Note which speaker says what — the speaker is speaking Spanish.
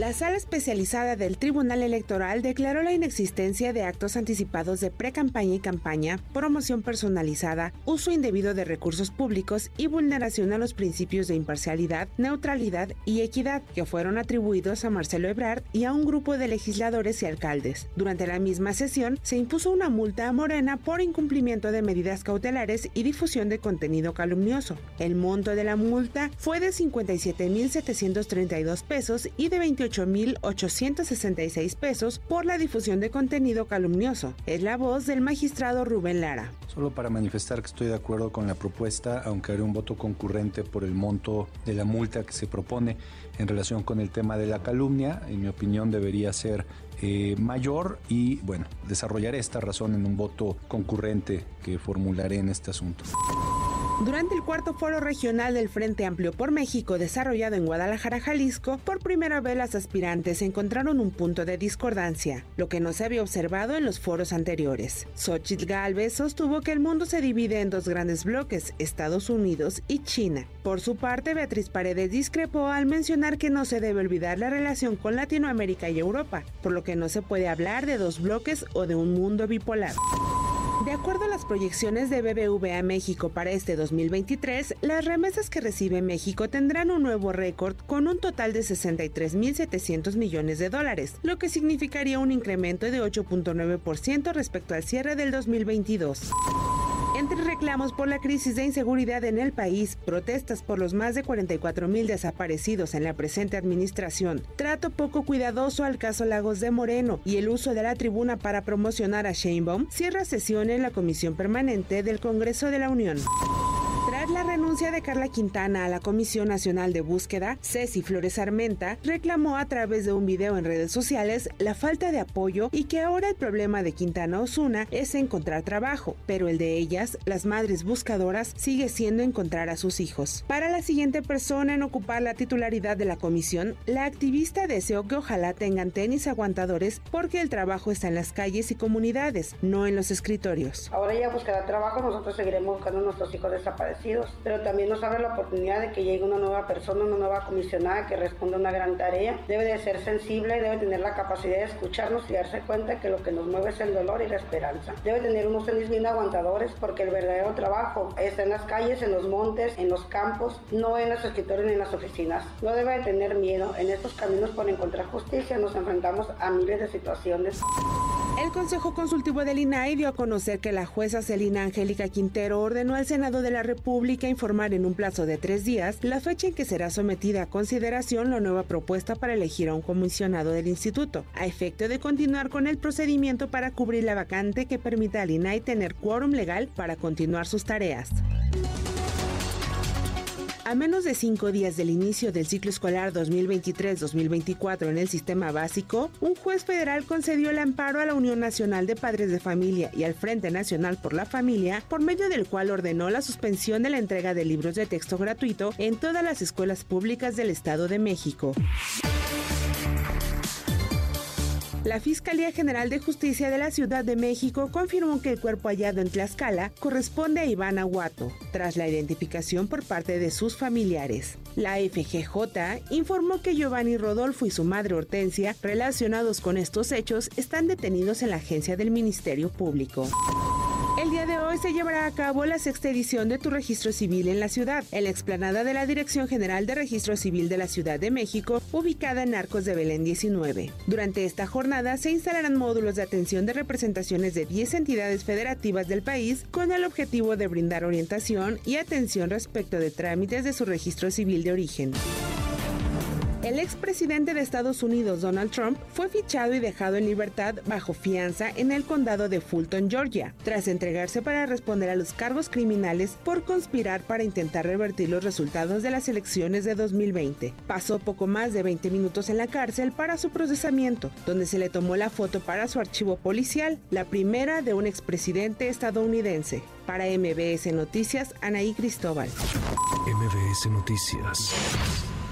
Speaker 1: La sala especializada del Tribunal Electoral declaró la inexistencia de actos anticipados de pre-campaña y campaña, promoción personalizada, uso indebido de recursos públicos y vulneración a los principios de imparcialidad, neutralidad y equidad que fueron atribuidos a Marcelo Ebrard y a un grupo de legisladores y alcaldes. Durante la misma sesión se impuso una multa a Morena por incumplimiento de medidas cautelares y difusión de contenido calumnioso. El monto de la multa fue de 57.732 pesos y de 28 8.866 pesos por la difusión de contenido calumnioso. Es la voz del magistrado Rubén Lara.
Speaker 2: Solo para manifestar que estoy de acuerdo con la propuesta, aunque haré un voto concurrente por el monto de la multa que se propone en relación con el tema de la calumnia, en mi opinión debería ser eh, mayor y bueno, desarrollaré esta razón en un voto concurrente que formularé en este asunto.
Speaker 1: Durante el cuarto foro regional del Frente Amplio por México desarrollado en Guadalajara, Jalisco, por primera vez las aspirantes encontraron un punto de discordancia, lo que no se había observado en los foros anteriores. Xochitl Galvez sostuvo que el mundo se divide en dos grandes bloques, Estados Unidos y China. Por su parte, Beatriz Paredes discrepó al mencionar que no se debe olvidar la relación con Latinoamérica y Europa, por lo que no se puede hablar de dos bloques o de un mundo bipolar. De acuerdo a las proyecciones de BBVA México para este 2023, las remesas que recibe México tendrán un nuevo récord con un total de 63.700 millones de dólares, lo que significaría un incremento de 8.9% respecto al cierre del 2022. Reclamos por la crisis de inseguridad en el país, protestas por los más de 44 mil desaparecidos en la presente administración, trato poco cuidadoso al caso Lagos de Moreno y el uso de la tribuna para promocionar a Sheinbaum, cierra sesión en la Comisión Permanente del Congreso de la Unión. La renuncia de Carla Quintana a la Comisión Nacional de Búsqueda, Ceci Flores Armenta reclamó a través de un video en redes sociales la falta de apoyo y que ahora el problema de Quintana Osuna es encontrar trabajo, pero el de ellas, las madres buscadoras, sigue siendo encontrar a sus hijos. Para la siguiente persona en ocupar la titularidad de la comisión, la activista deseó que ojalá tengan tenis aguantadores porque el trabajo está en las calles y comunidades, no en los escritorios.
Speaker 3: Ahora ya buscará trabajo, nosotros seguiremos buscando a nuestros hijos desaparecidos pero también nos abre la oportunidad de que llegue una nueva persona, una nueva comisionada que responda a una gran tarea. Debe de ser sensible, debe tener la capacidad de escucharnos y darse cuenta que lo que nos mueve es el dolor y la esperanza. Debe tener unos tenis bien aguantadores porque el verdadero trabajo está en las calles, en los montes, en los campos, no en los escritorios ni en las oficinas. No debe de tener miedo. En estos caminos por encontrar justicia nos enfrentamos a miles de situaciones.
Speaker 1: El Consejo Consultivo del INAI dio a conocer que la jueza Celina Angélica Quintero ordenó al Senado de la República informar en un plazo de tres días la fecha en que será sometida a consideración la nueva propuesta para elegir a un comisionado del instituto, a efecto de continuar con el procedimiento para cubrir la vacante que permita al INAI tener quórum legal para continuar sus tareas. A menos de cinco días del inicio del ciclo escolar 2023-2024 en el sistema básico, un juez federal concedió el amparo a la Unión Nacional de Padres de Familia y al Frente Nacional por la Familia, por medio del cual ordenó la suspensión de la entrega de libros de texto gratuito en todas las escuelas públicas del Estado de México. La Fiscalía General de Justicia de la Ciudad de México confirmó que el cuerpo hallado en Tlaxcala corresponde a Iván Aguato, tras la identificación por parte de sus familiares. La FGJ informó que Giovanni Rodolfo y su madre Hortensia, relacionados con estos hechos, están detenidos en la agencia del Ministerio Público. Hoy se llevará a cabo la sexta edición de Tu Registro Civil en la ciudad, en la explanada de la Dirección General de Registro Civil de la Ciudad de México, ubicada en Arcos de Belén 19. Durante esta jornada se instalarán módulos de atención de representaciones de 10 entidades federativas del país con el objetivo de brindar orientación y atención respecto de trámites de su registro civil de origen. El expresidente de Estados Unidos, Donald Trump, fue fichado y dejado en libertad bajo fianza en el condado de Fulton, Georgia, tras entregarse para responder a los cargos criminales por conspirar para intentar revertir los resultados de las elecciones de 2020. Pasó poco más de 20 minutos en la cárcel para su procesamiento, donde se le tomó la foto para su archivo policial, la primera de un expresidente estadounidense. Para MBS Noticias, Anaí Cristóbal.
Speaker 4: MBS Noticias.